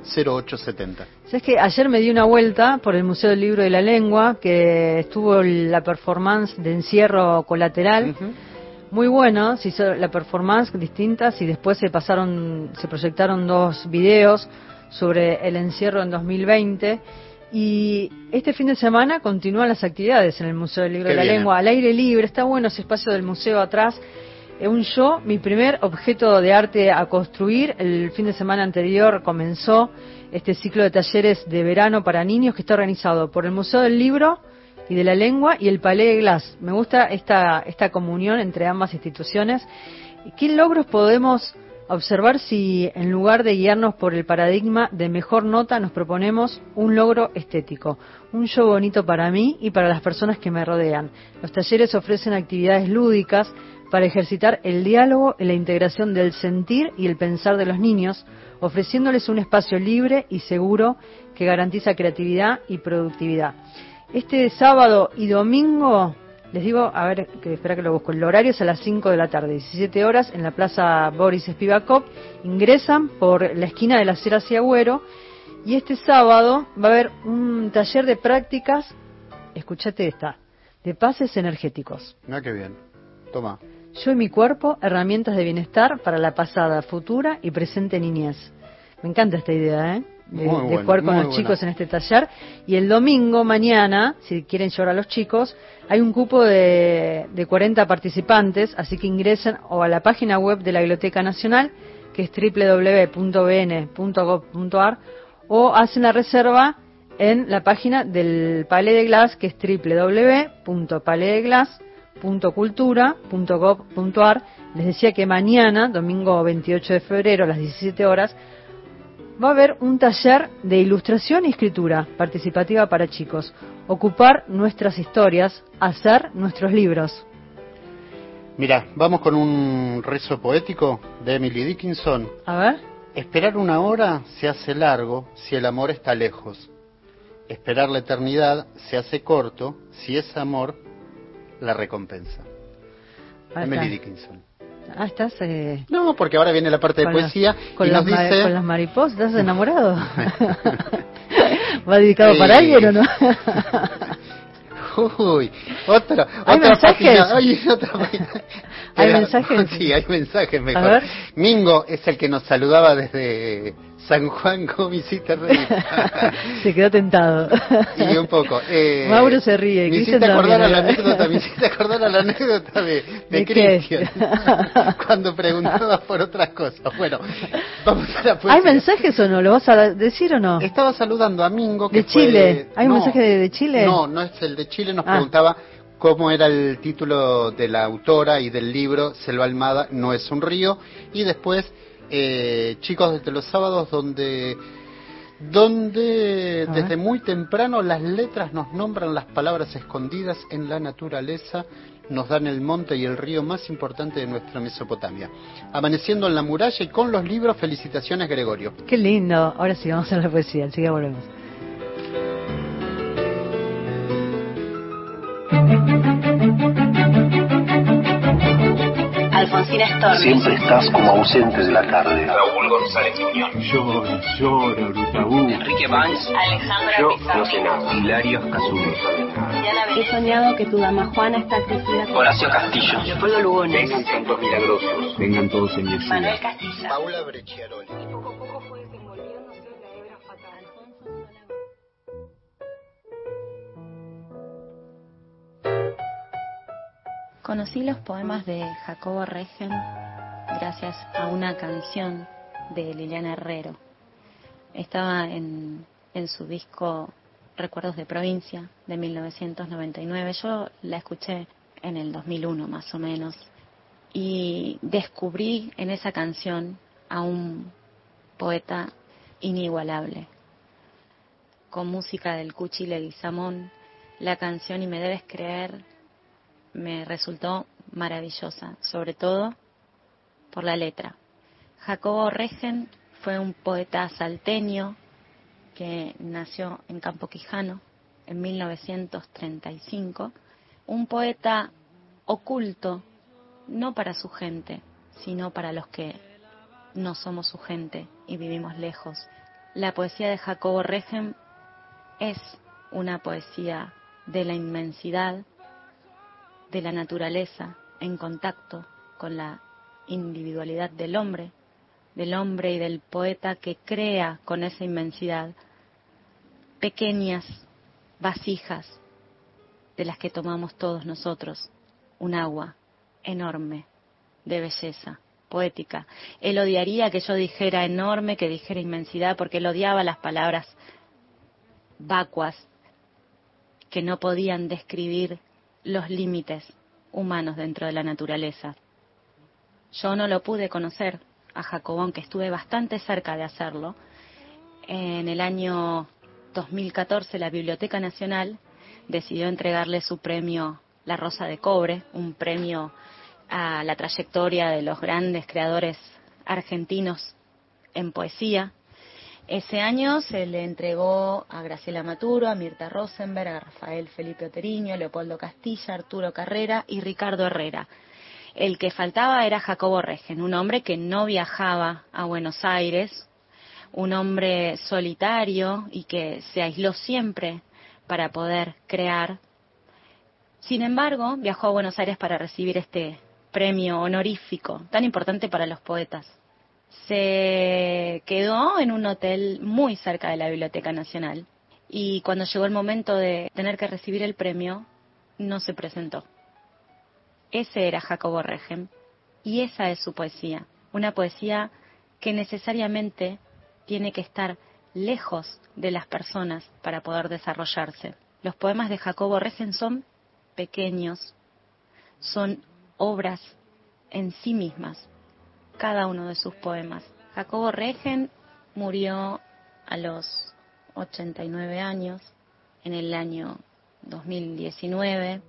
Sabes que ayer me di una vuelta por el Museo del Libro de la Lengua, que estuvo la performance de encierro colateral. Muy bueno, se hizo la performance distintas y después se pasaron, se proyectaron dos videos sobre el encierro en 2020. Y este fin de semana continúan las actividades en el Museo del Libro Qué de la bien. Lengua, al aire libre. Está bueno ese espacio del museo atrás. Eh, Un yo, mi primer objeto de arte a construir. El fin de semana anterior comenzó este ciclo de talleres de verano para niños que está organizado por el Museo del Libro y de la Lengua y el Palais de Glass. Me gusta esta, esta comunión entre ambas instituciones. ¿Qué logros podemos observar si en lugar de guiarnos por el paradigma de mejor nota nos proponemos un logro estético, un show bonito para mí y para las personas que me rodean? Los talleres ofrecen actividades lúdicas para ejercitar el diálogo y la integración del sentir y el pensar de los niños, ofreciéndoles un espacio libre y seguro que garantiza creatividad y productividad. Este sábado y domingo, les digo, a ver, que espera que lo busco, el horario es a las 5 de la tarde, 17 horas, en la Plaza Boris Spivakov, ingresan por la esquina de la Sierra Agüero, y este sábado va a haber un taller de prácticas, escúchate esta, de pases energéticos. Mira qué bien. Toma. Yo y mi cuerpo, herramientas de bienestar para la pasada, futura y presente niñez. Me encanta esta idea, ¿eh? De, jugar con los buena. chicos en este taller. Y el domingo, mañana, si quieren llevar a los chicos, hay un cupo de, de 40 participantes, así que ingresen o a la página web de la Biblioteca Nacional, que es www.bn.gov.ar, o hacen la reserva en la página del Palais de Glass, que es www.palaisdeglass.cultura.gov.ar. Les decía que mañana, domingo 28 de febrero, a las 17 horas, va a haber un taller de ilustración y escritura participativa para chicos. Ocupar nuestras historias, hacer nuestros libros. Mira, vamos con un rezo poético de Emily Dickinson. A ver. Esperar una hora se hace largo si el amor está lejos. Esperar la eternidad se hace corto si es amor la recompensa. Emily. Dickinson. Ah, estás. eh, No, porque ahora viene la parte de poesía con, y las nos dice... con las mariposas, ¿estás [LAUGHS] enamorado? [LAUGHS] ¿Va dedicado Sí. para alguien o no? [LAUGHS] Uy, otra, ¿Hay otra mensajes? Ay, otra. ¿Hay mensajes? Sí, hay mensajes mejor. Mingo es el que nos saludaba desde San Juan con visita revista. Se quedó tentado. y un poco. Eh, Mauro se ríe, Me Cristian hiciste acordar a la anécdota, me hiciste acordar a la anécdota de, de. Cristian. [LAUGHS] cuando preguntaba por otras cosas. Bueno, vamos a la poesía. ¿Hay mensajes o no? ¿Lo vas a decir o no? Estaba saludando a Mingo. Que ¿De Chile? fue- ¿Hay un No, mensaje de, de Chile? No, no es el de Chile. Nos Ah. preguntaba cómo era el título de la autora y del libro Selva Almada, No es un río. Y después, eh, chicos, desde los sábados donde donde desde muy temprano las letras nos nombran las palabras escondidas en la naturaleza, nos dan el monte y el río más importante de nuestra Mesopotamia. Amaneciendo en la muralla y con los libros, felicitaciones Gregorio. Qué lindo. Ahora sí, vamos a la poesía. Enseguida volvemos. Alfonsina Storni. Siempre estás como ausente de la tarde. Raúl González Muñoz. Llora, llora, Brutabú. Enrique Banks. Alejandra Yo Pizarro. no sé nada. Hilario Cazú. He soñado que tu dama Juana está crecida. Horacio Castillo. Leopoldo Lugones. Vengan santos milagrosos. Vengan todos en mi. Manuel Castilla. Paula Brecciaroli. Conocí los poemas de Jacobo Regen gracias a una canción de Liliana Herrero. Estaba en, en su disco Recuerdos de Provincia de 1999. Yo la escuché en el 2001 más o menos y descubrí en esa canción a un poeta inigualable. Con música del Cuchi Leguizamón, la canción Y me debes creer me resultó maravillosa, sobre todo por la letra. Jacobo Regen fue un poeta salteño que nació en Campo Quijano en 1935, un poeta oculto, no para su gente, sino para los que no somos su gente y vivimos lejos. La poesía de Jacobo Regen es una poesía de la inmensidad, de la naturaleza en contacto con la individualidad del hombre, del hombre y del poeta que crea con esa inmensidad pequeñas vasijas de las que tomamos todos nosotros, un agua enorme de belleza poética. Él odiaría que yo dijera enorme, que dijera inmensidad, porque él odiaba las palabras vacuas que no podían describir los límites humanos dentro de la naturaleza. Yo no lo pude conocer a Jacobo, aunque estuve bastante cerca de hacerlo. En el año 2014 la Biblioteca Nacional decidió entregarle su premio La Rosa de Cobre, un premio a la trayectoria de los grandes creadores argentinos en poesía. Ese año se le entregó a Graciela Maturo, a Mirta Rosenberg, a Rafael Felipe Oteriño, Leopoldo Castilla, Arturo Carrera y Ricardo Herrera. El que faltaba era Jacobo Regen, un hombre que no viajaba a Buenos Aires, un hombre solitario y que se aisló siempre para poder crear. Sin embargo, viajó a Buenos Aires para recibir este premio honorífico tan importante para los poetas. Se quedó en un hotel muy cerca de la Biblioteca Nacional y cuando llegó el momento de tener que recibir el premio, no se presentó. Ese era Jacobo Regen y esa es su poesía, una poesía que necesariamente tiene que estar lejos de las personas para poder desarrollarse. Los poemas de Jacobo Regen son pequeños, son obras en sí mismas, cada uno de sus poemas. Jacobo Regen murió a los 89 años, en el año 2019.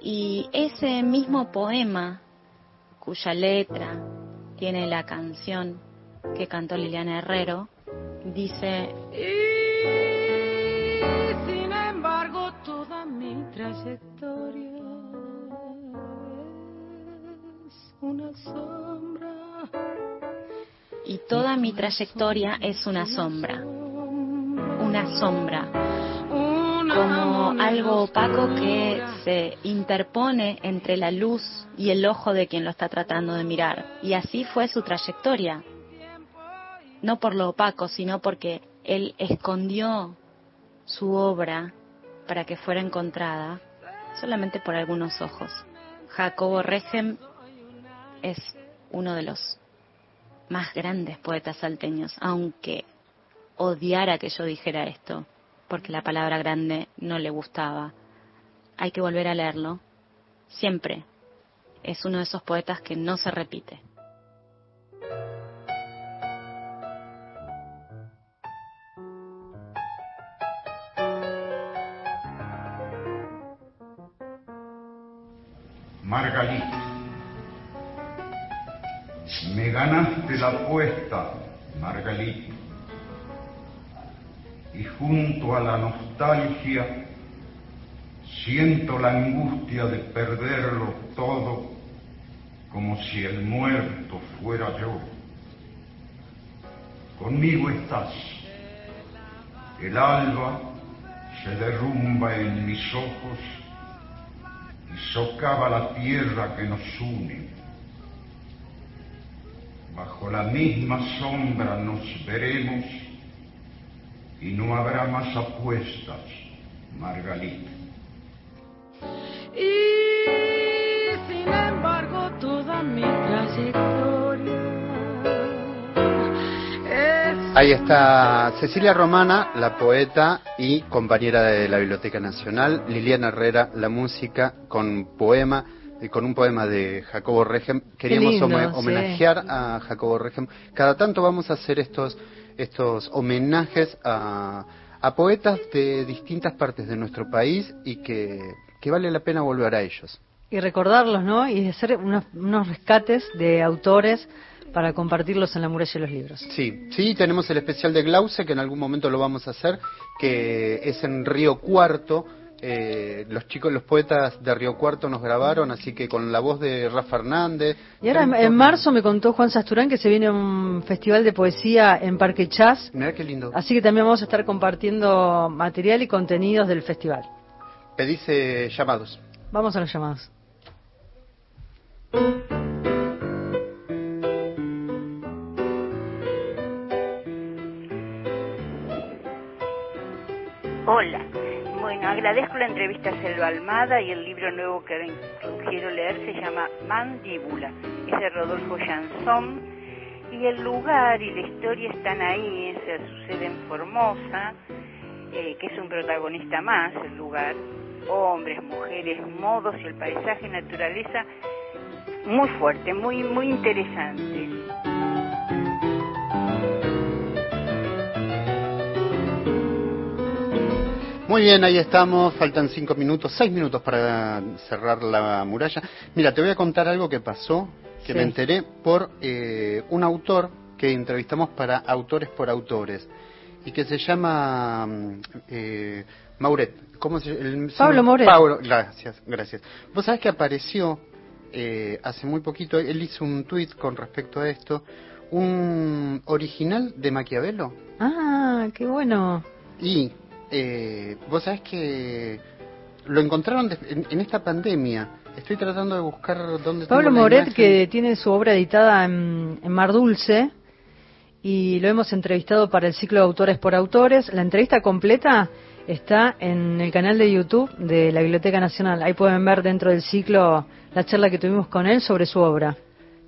Y ese mismo poema, cuya letra tiene la canción que cantó Liliana Herrero, dice... mi trayectoria es una sombra, una sombra, como algo opaco que se interpone entre la luz y el ojo de quien lo está tratando de mirar. Y así fue su trayectoria, no por lo opaco, sino porque él escondió su obra para que fuera encontrada solamente por algunos ojos. Jacobo Regen es uno de los más grandes poetas salteños, aunque odiara que yo dijera esto, porque la palabra grande no le gustaba. Hay que volver a leerlo. Siempre es uno de esos poetas que no se repite. Margarita, ganaste la apuesta, Margarita. Y junto a la nostalgia siento la angustia de perderlo todo como si el muerto fuera yo. Conmigo estás. El alba se derrumba en mis ojos y socava la tierra que nos une. Bajo la misma sombra nos veremos y no habrá más apuestas, Margarita. Y sin embargo toda mi trayectoria es Ahí está Cecilia Romana, la poeta y compañera de la Biblioteca Nacional, Liliana Herrera, la música con poema con un poema de Jacobo Regem. Queríamos lindo, home- sí. homenajear a Jacobo Regem. Cada tanto vamos a hacer estos estos homenajes a, a poetas de distintas partes de nuestro país y que, que vale la pena volver a ellos. Y recordarlos, ¿no? Y hacer unos, unos rescates de autores para compartirlos en la muralla de los libros. Sí, sí, tenemos el especial de Glauce, que en algún momento lo vamos a hacer, que es en Río Cuarto. Eh, los chicos, los poetas de Río Cuarto nos grabaron, así que con la voz de Rafa Hernández. Y ahora en, en marzo me contó Juan Sasturán que se viene un festival de poesía en Parque Chas, Mirá qué lindo. así que también vamos a estar compartiendo material y contenidos del festival. Pedís eh, llamados. Vamos a los llamados. Hola. Agradezco la entrevista a Selva Almada y el libro nuevo que quiero leer se llama Mandíbula. Es de Rodolfo Jansón y el lugar y la historia están ahí, se sucede en Formosa, eh, que es un protagonista más, el lugar. Hombres, mujeres, modos y el paisaje, naturaleza, muy fuerte, muy, muy interesante. Muy bien, ahí estamos. Faltan cinco minutos, seis minutos para cerrar la muralla. Mira, te voy a contar algo que pasó, que Sí. me enteré por eh, un autor que entrevistamos para Autores por Autores y que se llama mm, eh, Mauret. ¿Cómo se el- Pablo Mauret. Pablo, gracias, gracias. Vos sabés que apareció eh, hace muy poquito, él hizo un tuit con respecto a esto, un original de Maquiavelo. Ah, qué bueno. Y eh, vos sabés que lo encontraron de- en, en esta pandemia. Estoy tratando de buscar dónde Pablo Moret, que tiene su obra editada en, en Mar Dulce, y lo hemos entrevistado para el ciclo de autores por autores. La entrevista completa está en el canal de YouTube de la Biblioteca Nacional. Ahí pueden ver dentro del ciclo la charla que tuvimos con él sobre su obra.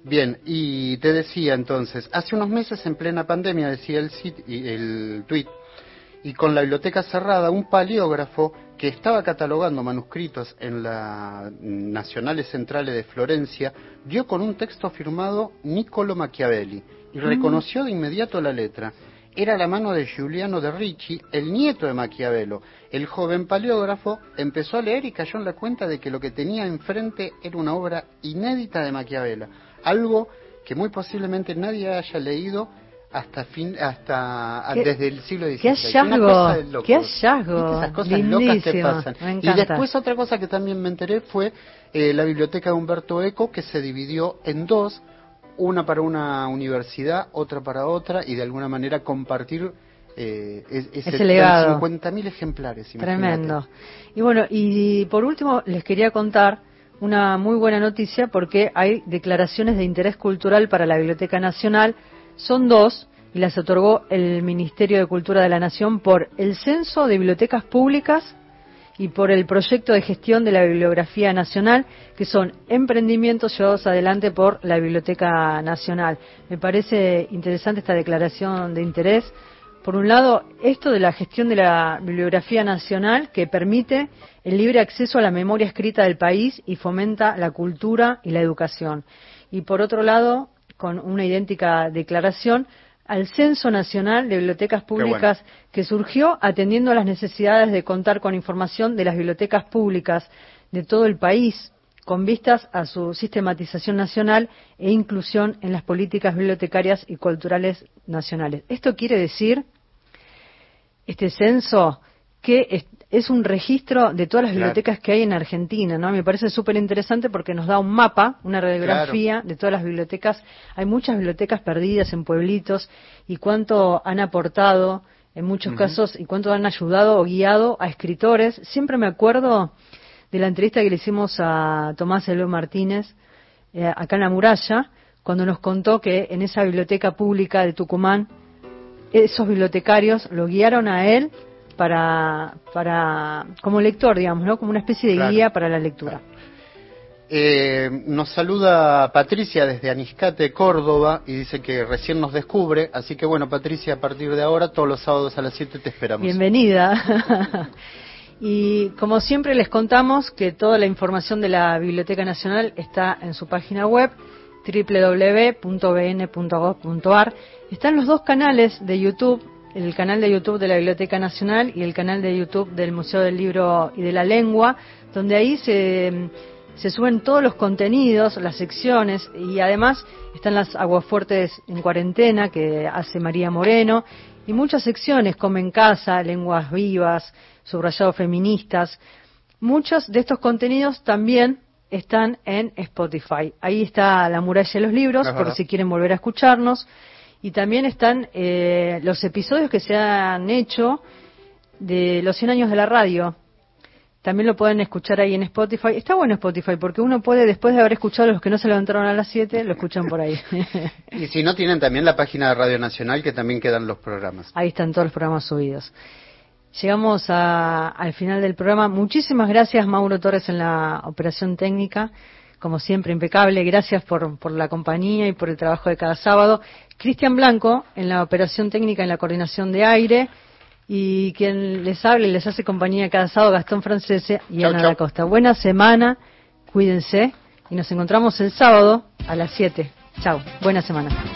Bien, y te decía entonces, hace unos meses en plena pandemia, decía el, el tweet, y con la biblioteca cerrada, un paleógrafo que estaba catalogando manuscritos en la Nacionales Centrales de Florencia, dio con un texto firmado Niccolo Machiavelli y Mm. reconoció de inmediato la letra. Era la mano de Giuliano de Ricci, el nieto de Maquiavelo. El joven paleógrafo empezó a leer y cayó en la cuenta de que lo que tenía enfrente era una obra inédita de Maquiavelo, algo que muy posiblemente nadie haya leído hasta fin, hasta Qué- desde el siglo XVI. qué hallazgo, qué hallazgo, ¿Viste esas cosas locas que lindísimo, pasan. Y después otra cosa que también me enteré fue eh, la biblioteca de Humberto Eco que se dividió en dos, una para una universidad, otra para otra y de alguna manera compartir eh, es- ese, Ese legado. 50.000 ejemplares. imagínate. Tremendo. Y bueno, y por último les quería contar una muy buena noticia porque hay declaraciones de interés cultural para la Biblioteca Nacional. Son dos y las otorgó el Ministerio de Cultura de la Nación por el Censo de Bibliotecas Públicas y por el proyecto de gestión de la Bibliografía Nacional, que son emprendimientos llevados adelante por la Biblioteca Nacional. Me parece interesante esta declaración de interés. Por un lado, esto de la gestión de la Bibliografía Nacional, que permite el libre acceso a la memoria escrita del país y fomenta la cultura y la educación. Y por otro lado, con una idéntica declaración, al Censo Nacional de Bibliotecas Públicas que surgió atendiendo a las necesidades de contar con información de las bibliotecas públicas de todo el país, con vistas a su sistematización nacional e inclusión en las políticas bibliotecarias y culturales nacionales. Esto quiere decir, este censo, que es, un registro de todas las Claro. bibliotecas que hay en Argentina, ¿no? Me parece súper interesante porque nos da un mapa, una radiografía de todas las bibliotecas. Hay muchas bibliotecas perdidas en pueblitos y cuánto han aportado en muchos casos y cuánto han ayudado o guiado a escritores. Siempre me acuerdo de la entrevista que le hicimos a Tomás Eloy Martínez eh, acá en la muralla, cuando nos contó que en esa biblioteca pública de Tucumán, esos bibliotecarios lo guiaron a él para, para como lector, digamos, ¿no? Como una especie de Claro. guía para la lectura. Eh, nos saluda Patricia desde Aniscate, Córdoba, y dice que recién nos descubre. Así que bueno, Patricia, a partir de ahora, todos los sábados a las 7 te esperamos. Bienvenida. [LAUGHS] y como siempre les contamos que toda la información de la Biblioteca Nacional está en su página web www.bn.gov.ar. Están los dos canales de YouTube, el canal de YouTube de la Biblioteca Nacional y el canal de YouTube del Museo del Libro y de la Lengua, donde ahí se, se suben todos los contenidos, las secciones y además están las aguafuertes en cuarentena que hace María Moreno y muchas secciones como en casa, lenguas vivas, subrayados feministas. Muchos de estos contenidos también están en Spotify. Ahí está La muralla de los libros, por si quieren volver a escucharnos. Y también están eh, los episodios que se han hecho de los 100 años de la radio. También lo pueden escuchar ahí en Spotify. Está bueno Spotify porque uno puede, después de haber escuchado los que no se levantaron a las 7, lo escuchan por ahí. [LAUGHS] Y si no, tienen también la página de Radio Nacional que también quedan los programas. Ahí están todos los programas subidos. Llegamos a- al final del programa. Muchísimas gracias, Mauro Torres, en la operación técnica. Como siempre, impecable. Gracias por, por la compañía y por el trabajo de cada sábado. Cristian Blanco, en la operación técnica, en la coordinación de aire. Y quien les habla y les hace compañía cada sábado, Gastón Francese y Chau, Ana chau. Costa. Buena semana, cuídense y nos encontramos el sábado a las 7. Chao, buena semana.